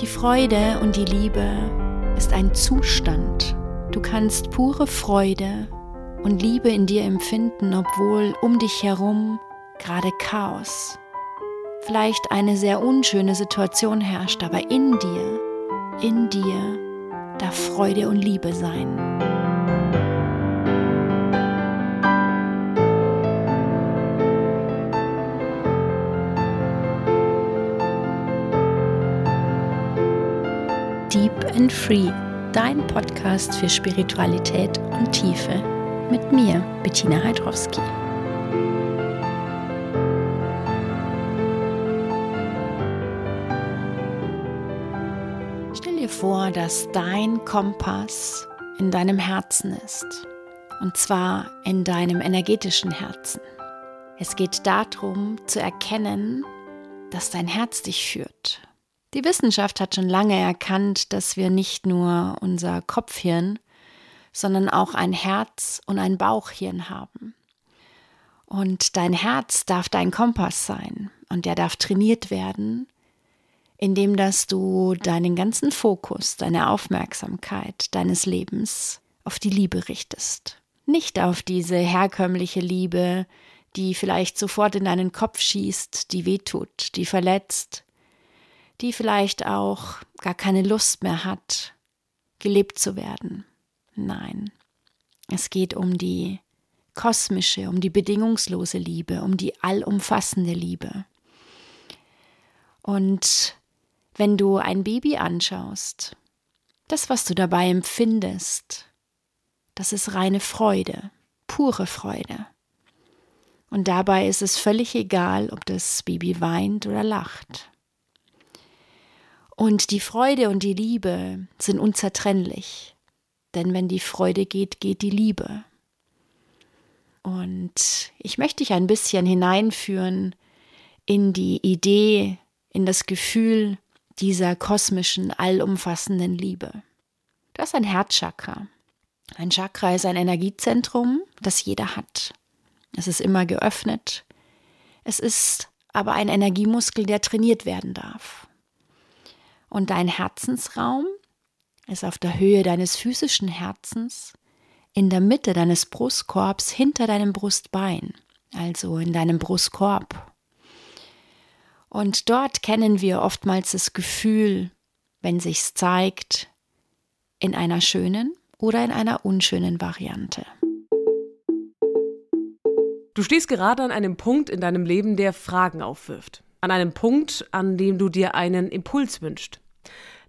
Die Freude und die Liebe ist ein Zustand. Du kannst pure Freude und Liebe in dir empfinden, obwohl um dich herum gerade Chaos, vielleicht eine sehr unschöne Situation herrscht, aber in dir, in dir darf Freude und Liebe sein. Deep and Free, dein Podcast für Spiritualität und Tiefe. Mit mir, Bettina Heidrowski. Stell dir vor, dass dein Kompass in deinem Herzen ist. Und zwar in deinem energetischen Herzen. Es geht darum zu erkennen, dass dein Herz dich führt, die Wissenschaft hat schon lange erkannt, dass wir nicht nur unser Kopfhirn, sondern auch ein Herz und ein Bauchhirn haben. Und dein Herz darf dein Kompass sein und der darf trainiert werden, indem dass du deinen ganzen Fokus, deine Aufmerksamkeit deines Lebens auf die Liebe richtest. Nicht auf diese herkömmliche Liebe, die vielleicht sofort in deinen Kopf schießt, die wehtut, die verletzt, die vielleicht auch gar keine Lust mehr hat, gelebt zu werden. Nein, es geht um die kosmische, um die bedingungslose Liebe, um die allumfassende Liebe. Und wenn du ein Baby anschaust, das, was du dabei empfindest, das ist reine Freude, pure Freude. Und dabei ist es völlig egal, ob das Baby weint oder lacht. Und die Freude und die Liebe sind unzertrennlich. Denn wenn die Freude geht, geht die Liebe. Und ich möchte dich ein bisschen hineinführen in die Idee, in das Gefühl dieser kosmischen, allumfassenden Liebe. Das ist ein Herzchakra. Ein Chakra ist ein Energiezentrum, das jeder hat. Es ist immer geöffnet. Es ist aber ein Energiemuskel, der trainiert werden darf. Und dein Herzensraum ist auf der Höhe deines physischen Herzens, in der Mitte deines Brustkorbs, hinter deinem Brustbein, also in deinem Brustkorb. Und dort kennen wir oftmals das Gefühl, wenn sich's zeigt, in einer schönen oder in einer unschönen Variante. Du stehst gerade an einem Punkt in deinem Leben, der Fragen aufwirft an einem Punkt, an dem du dir einen Impuls wünschst.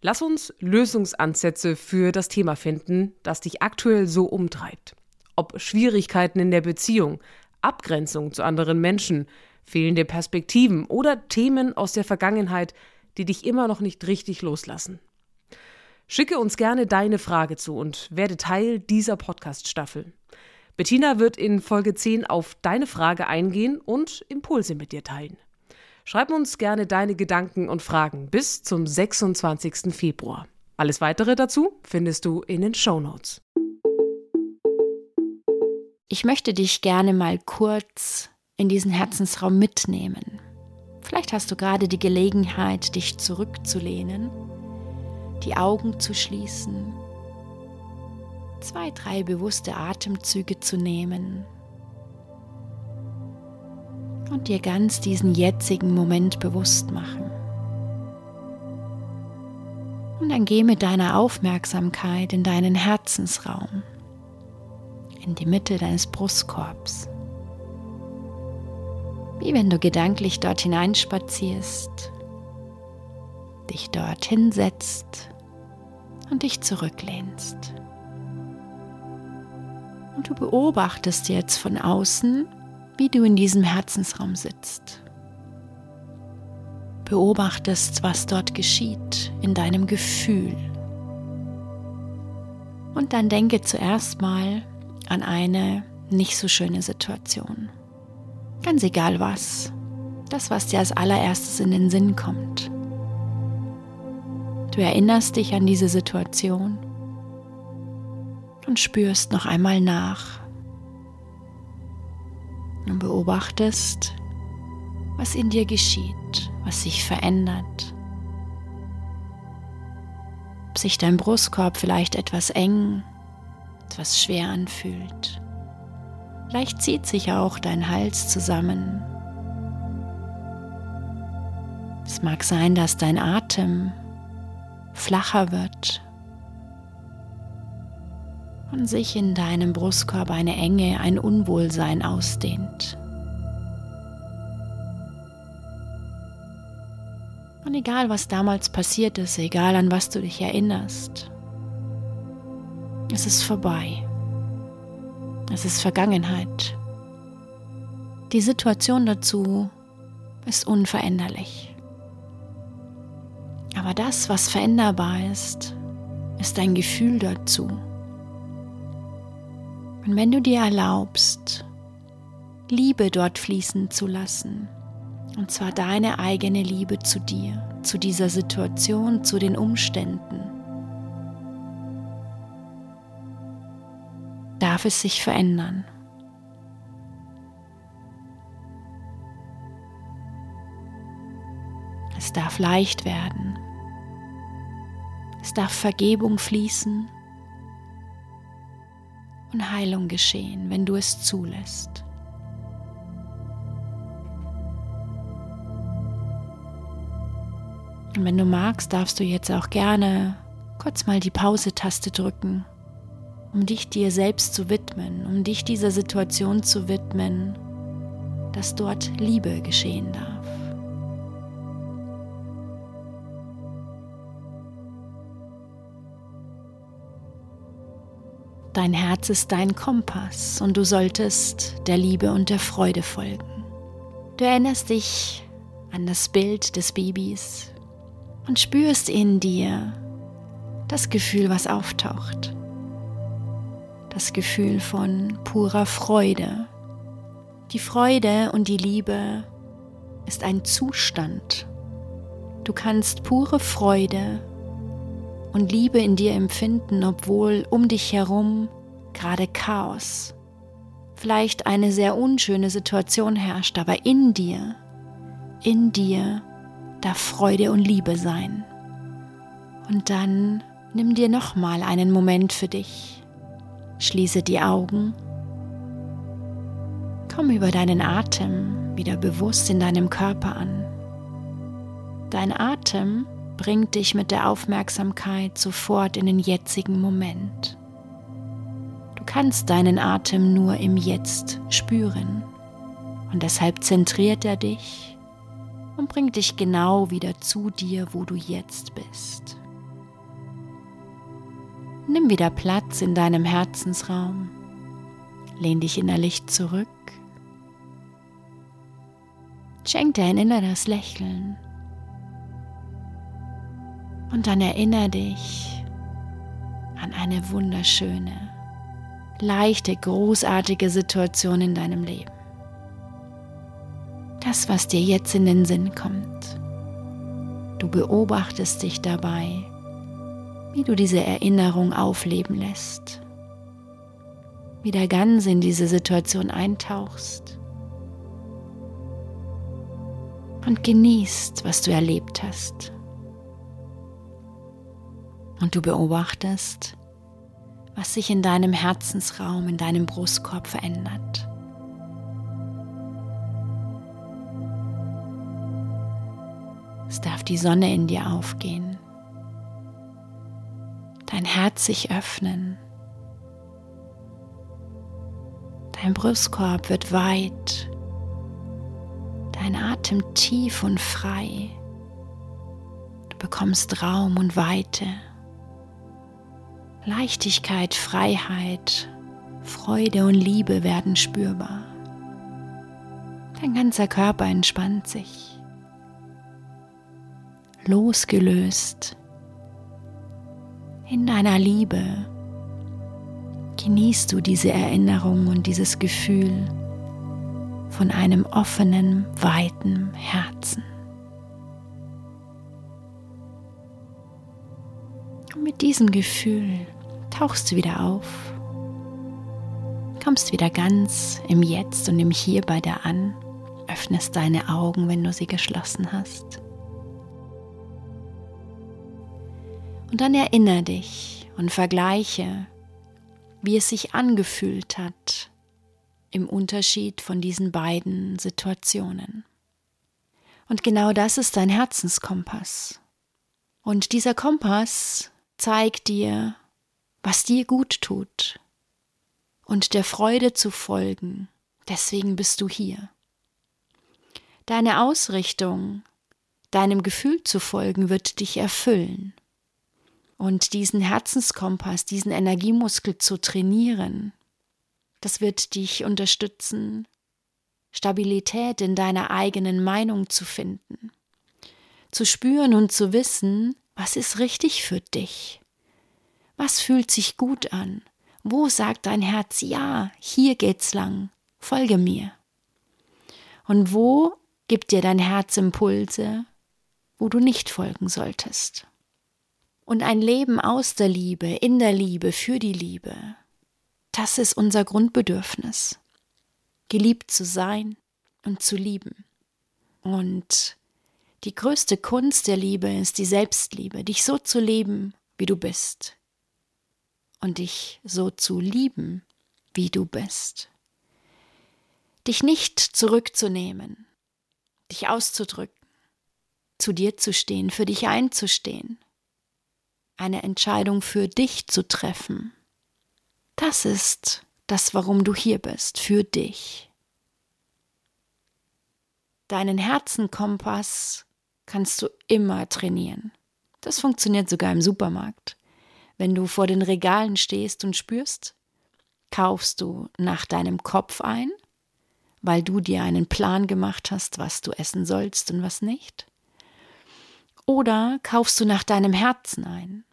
Lass uns Lösungsansätze für das Thema finden, das dich aktuell so umtreibt. Ob Schwierigkeiten in der Beziehung, Abgrenzung zu anderen Menschen, fehlende Perspektiven oder Themen aus der Vergangenheit, die dich immer noch nicht richtig loslassen. Schicke uns gerne deine Frage zu und werde Teil dieser Podcast-Staffel. Bettina wird in Folge 10 auf deine Frage eingehen und Impulse mit dir teilen. Schreib uns gerne deine Gedanken und Fragen bis zum 26. Februar. Alles weitere dazu findest du in den Show Notes. Ich möchte dich gerne mal kurz in diesen Herzensraum mitnehmen. Vielleicht hast du gerade die Gelegenheit, dich zurückzulehnen, die Augen zu schließen, zwei, drei bewusste Atemzüge zu nehmen und dir ganz diesen jetzigen Moment bewusst machen. Und dann geh mit deiner Aufmerksamkeit in deinen Herzensraum, in die Mitte deines Brustkorbs. Wie wenn du gedanklich dort hineinspazierst, dich dort hinsetzt und dich zurücklehnst. Und du beobachtest jetzt von außen, wie du in diesem Herzensraum sitzt. Beobachtest, was dort geschieht in deinem Gefühl. Und dann denke zuerst mal an eine nicht so schöne Situation. Ganz egal was. Das, was dir als allererstes in den Sinn kommt. Du erinnerst dich an diese Situation und spürst noch einmal nach, und beobachtest, was in dir geschieht, was sich verändert. ob sich dein Brustkorb vielleicht etwas eng, etwas schwer anfühlt. Vielleicht zieht sich auch dein Hals zusammen. Es mag sein, dass dein Atem flacher wird sich in deinem Brustkorb eine Enge, ein Unwohlsein ausdehnt. Und egal, was damals passiert ist, egal an was du dich erinnerst, es ist vorbei. Es ist Vergangenheit. Die Situation dazu ist unveränderlich. Aber das, was veränderbar ist, ist dein Gefühl dazu. Und wenn du dir erlaubst, Liebe dort fließen zu lassen, und zwar deine eigene Liebe zu dir, zu dieser Situation, zu den Umständen. Darf es sich verändern? Es darf leicht werden. Es darf Vergebung fließen und Heilung geschehen, wenn du es zulässt. Und wenn du magst, darfst du jetzt auch gerne kurz mal die Pause-Taste drücken, um dich dir selbst zu widmen, um dich dieser Situation zu widmen, dass dort Liebe geschehen darf. Dein Herz ist dein Kompass und du solltest der Liebe und der Freude folgen. Du erinnerst dich an das Bild des Babys, und spürst in dir das Gefühl, was auftaucht. Das Gefühl von purer Freude. Die Freude und die Liebe ist ein Zustand. Du kannst pure Freude und Liebe in dir empfinden, obwohl um dich herum gerade Chaos, vielleicht eine sehr unschöne Situation herrscht, aber in dir, in dir darf Freude und Liebe sein. Und dann nimm dir nochmal einen Moment für dich. Schließe die Augen. Komm über deinen Atem wieder bewusst in deinem Körper an. Dein Atem bringt dich mit der Aufmerksamkeit sofort in den jetzigen Moment. Du kannst deinen Atem nur im Jetzt spüren und deshalb zentriert er dich und bring dich genau wieder zu dir, wo du jetzt bist. Nimm wieder Platz in deinem Herzensraum. Lehn dich innerlich zurück. Schenk dir ein inneres Lächeln. Und dann erinnere dich an eine wunderschöne, leichte, großartige Situation in deinem Leben das, was dir jetzt in den Sinn kommt. Du beobachtest dich dabei, wie du diese Erinnerung aufleben lässt, wieder ganz in diese Situation eintauchst und genießt, was du erlebt hast. Und du beobachtest, was sich in deinem Herzensraum, in deinem Brustkorb verändert. Es darf die Sonne in dir aufgehen, dein Herz sich öffnen, dein Brustkorb wird weit, dein Atem tief und frei. Du bekommst Raum und Weite, Leichtigkeit, Freiheit, Freude und Liebe werden spürbar. Dein ganzer Körper entspannt sich losgelöst in deiner Liebe genießt du diese Erinnerung und dieses Gefühl von einem offenen, weiten Herzen. Und mit diesem Gefühl tauchst du wieder auf, kommst wieder ganz im Jetzt und im Hier bei dir an, öffnest deine Augen, wenn du sie geschlossen hast. Und dann erinnere dich und vergleiche, wie es sich angefühlt hat im Unterschied von diesen beiden Situationen. Und genau das ist dein Herzenskompass. Und dieser Kompass zeigt dir, was dir gut tut und der Freude zu folgen. Deswegen bist du hier. Deine Ausrichtung, deinem Gefühl zu folgen, wird dich erfüllen. Und diesen Herzenskompass, diesen Energiemuskel zu trainieren, das wird dich unterstützen, Stabilität in deiner eigenen Meinung zu finden, zu spüren und zu wissen, was ist richtig für dich, was fühlt sich gut an, wo sagt dein Herz, ja, hier geht's lang, folge mir. Und wo gibt dir dein Herz Impulse, wo du nicht folgen solltest. Und ein Leben aus der Liebe, in der Liebe, für die Liebe, das ist unser Grundbedürfnis geliebt zu sein und zu lieben. Und die größte Kunst der Liebe ist die Selbstliebe, dich so zu leben, wie du bist. Und dich so zu lieben, wie du bist. Dich nicht zurückzunehmen, dich auszudrücken, zu dir zu stehen, für dich einzustehen, eine Entscheidung für dich zu treffen. Das ist das, warum du hier bist, für dich. Deinen Herzenkompass kannst du immer trainieren. Das funktioniert sogar im Supermarkt. Wenn du vor den Regalen stehst und spürst, kaufst du nach deinem Kopf ein, weil du dir einen Plan gemacht hast, was du essen sollst und was nicht. Oder kaufst du nach deinem Herzen ein,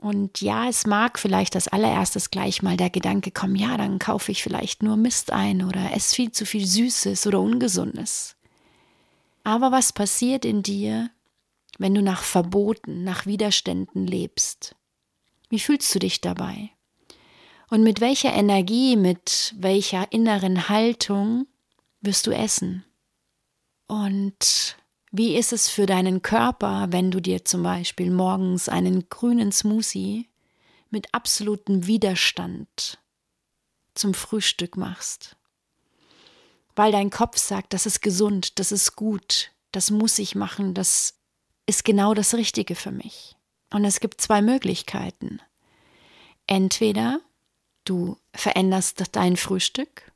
und ja, es mag vielleicht als allererstes gleich mal der Gedanke kommen, ja, dann kaufe ich vielleicht nur Mist ein oder esse viel zu viel Süßes oder Ungesundes. Aber was passiert in dir, wenn du nach Verboten, nach Widerständen lebst? Wie fühlst du dich dabei? Und mit welcher Energie, mit welcher inneren Haltung wirst du essen? Und wie ist es für deinen Körper, wenn du dir zum Beispiel morgens einen grünen Smoothie mit absolutem Widerstand zum Frühstück machst? Weil dein Kopf sagt, das ist gesund, das ist gut, das muss ich machen, das ist genau das Richtige für mich. Und es gibt zwei Möglichkeiten. Entweder du veränderst dein Frühstück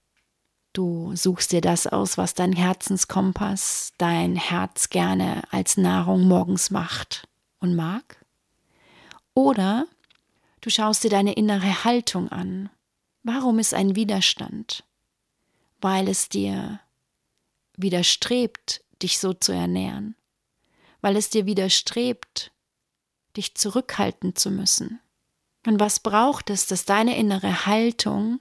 Du suchst dir das aus, was dein Herzenskompass, dein Herz gerne als Nahrung morgens macht und mag. Oder du schaust dir deine innere Haltung an. Warum ist ein Widerstand? Weil es dir widerstrebt, dich so zu ernähren. Weil es dir widerstrebt, dich zurückhalten zu müssen. Und was braucht es, dass deine innere Haltung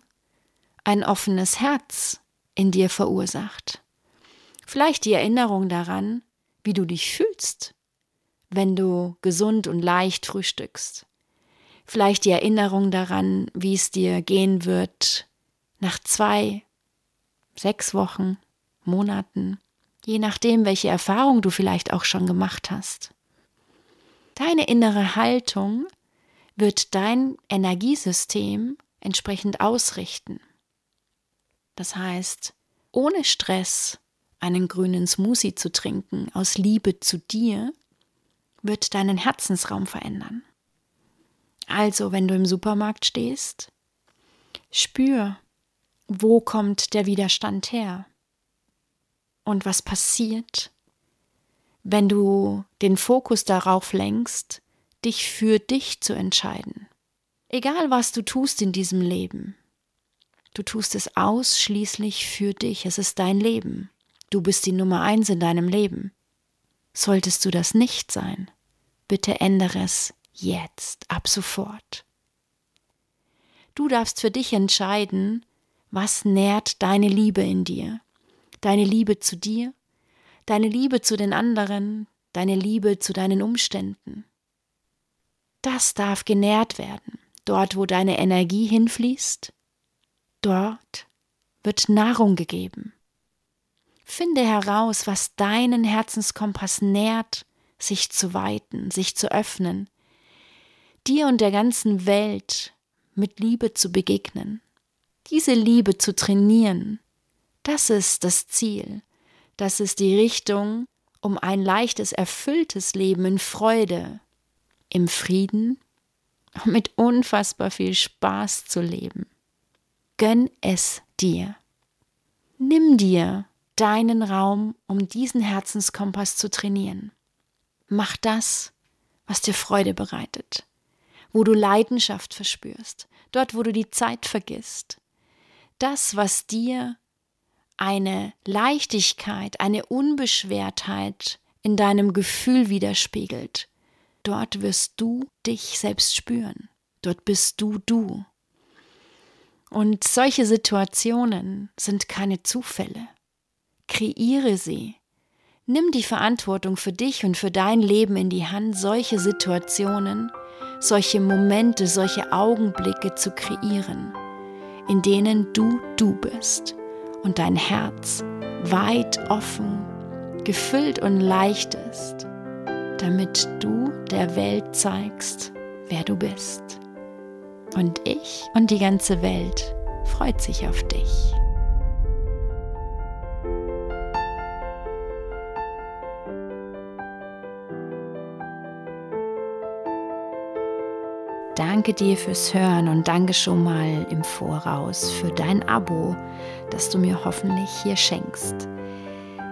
ein offenes Herz in dir verursacht. Vielleicht die Erinnerung daran, wie du dich fühlst, wenn du gesund und leicht frühstückst. Vielleicht die Erinnerung daran, wie es dir gehen wird nach zwei, sechs Wochen, Monaten, je nachdem, welche Erfahrung du vielleicht auch schon gemacht hast. Deine innere Haltung wird dein Energiesystem entsprechend ausrichten. Das heißt, ohne Stress einen grünen Smoothie zu trinken, aus Liebe zu dir, wird deinen Herzensraum verändern. Also, wenn du im Supermarkt stehst, spür, wo kommt der Widerstand her? Und was passiert, wenn du den Fokus darauf lenkst, dich für dich zu entscheiden? Egal was du tust in diesem Leben, Du tust es ausschließlich für dich. Es ist dein Leben. Du bist die Nummer eins in deinem Leben. Solltest du das nicht sein, bitte ändere es jetzt, ab sofort. Du darfst für dich entscheiden, was nährt deine Liebe in dir, deine Liebe zu dir, deine Liebe zu den anderen, deine Liebe zu deinen Umständen. Das darf genährt werden, dort wo deine Energie hinfließt, Dort wird Nahrung gegeben. Finde heraus, was deinen Herzenskompass nährt, sich zu weiten, sich zu öffnen, dir und der ganzen Welt mit Liebe zu begegnen, diese Liebe zu trainieren, das ist das Ziel, das ist die Richtung, um ein leichtes, erfülltes Leben in Freude, im Frieden und mit unfassbar viel Spaß zu leben. Gönn es dir. Nimm dir deinen Raum, um diesen Herzenskompass zu trainieren. Mach das, was dir Freude bereitet, wo du Leidenschaft verspürst, dort, wo du die Zeit vergisst. Das, was dir eine Leichtigkeit, eine Unbeschwertheit in deinem Gefühl widerspiegelt. Dort wirst du dich selbst spüren. Dort bist du du. Und solche Situationen sind keine Zufälle. Kreiere sie. Nimm die Verantwortung für dich und für dein Leben in die Hand, solche Situationen, solche Momente, solche Augenblicke zu kreieren, in denen du du bist und dein Herz weit offen, gefüllt und leicht ist, damit du der Welt zeigst, wer du bist. Und ich und die ganze Welt freut sich auf dich. Danke dir fürs Hören und danke schon mal im Voraus für dein Abo, das du mir hoffentlich hier schenkst.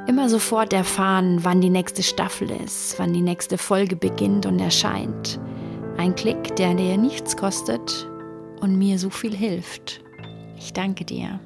Immer sofort erfahren, wann die nächste Staffel ist, wann die nächste Folge beginnt und erscheint. Ein Klick, der dir nichts kostet und mir so viel hilft. Ich danke dir.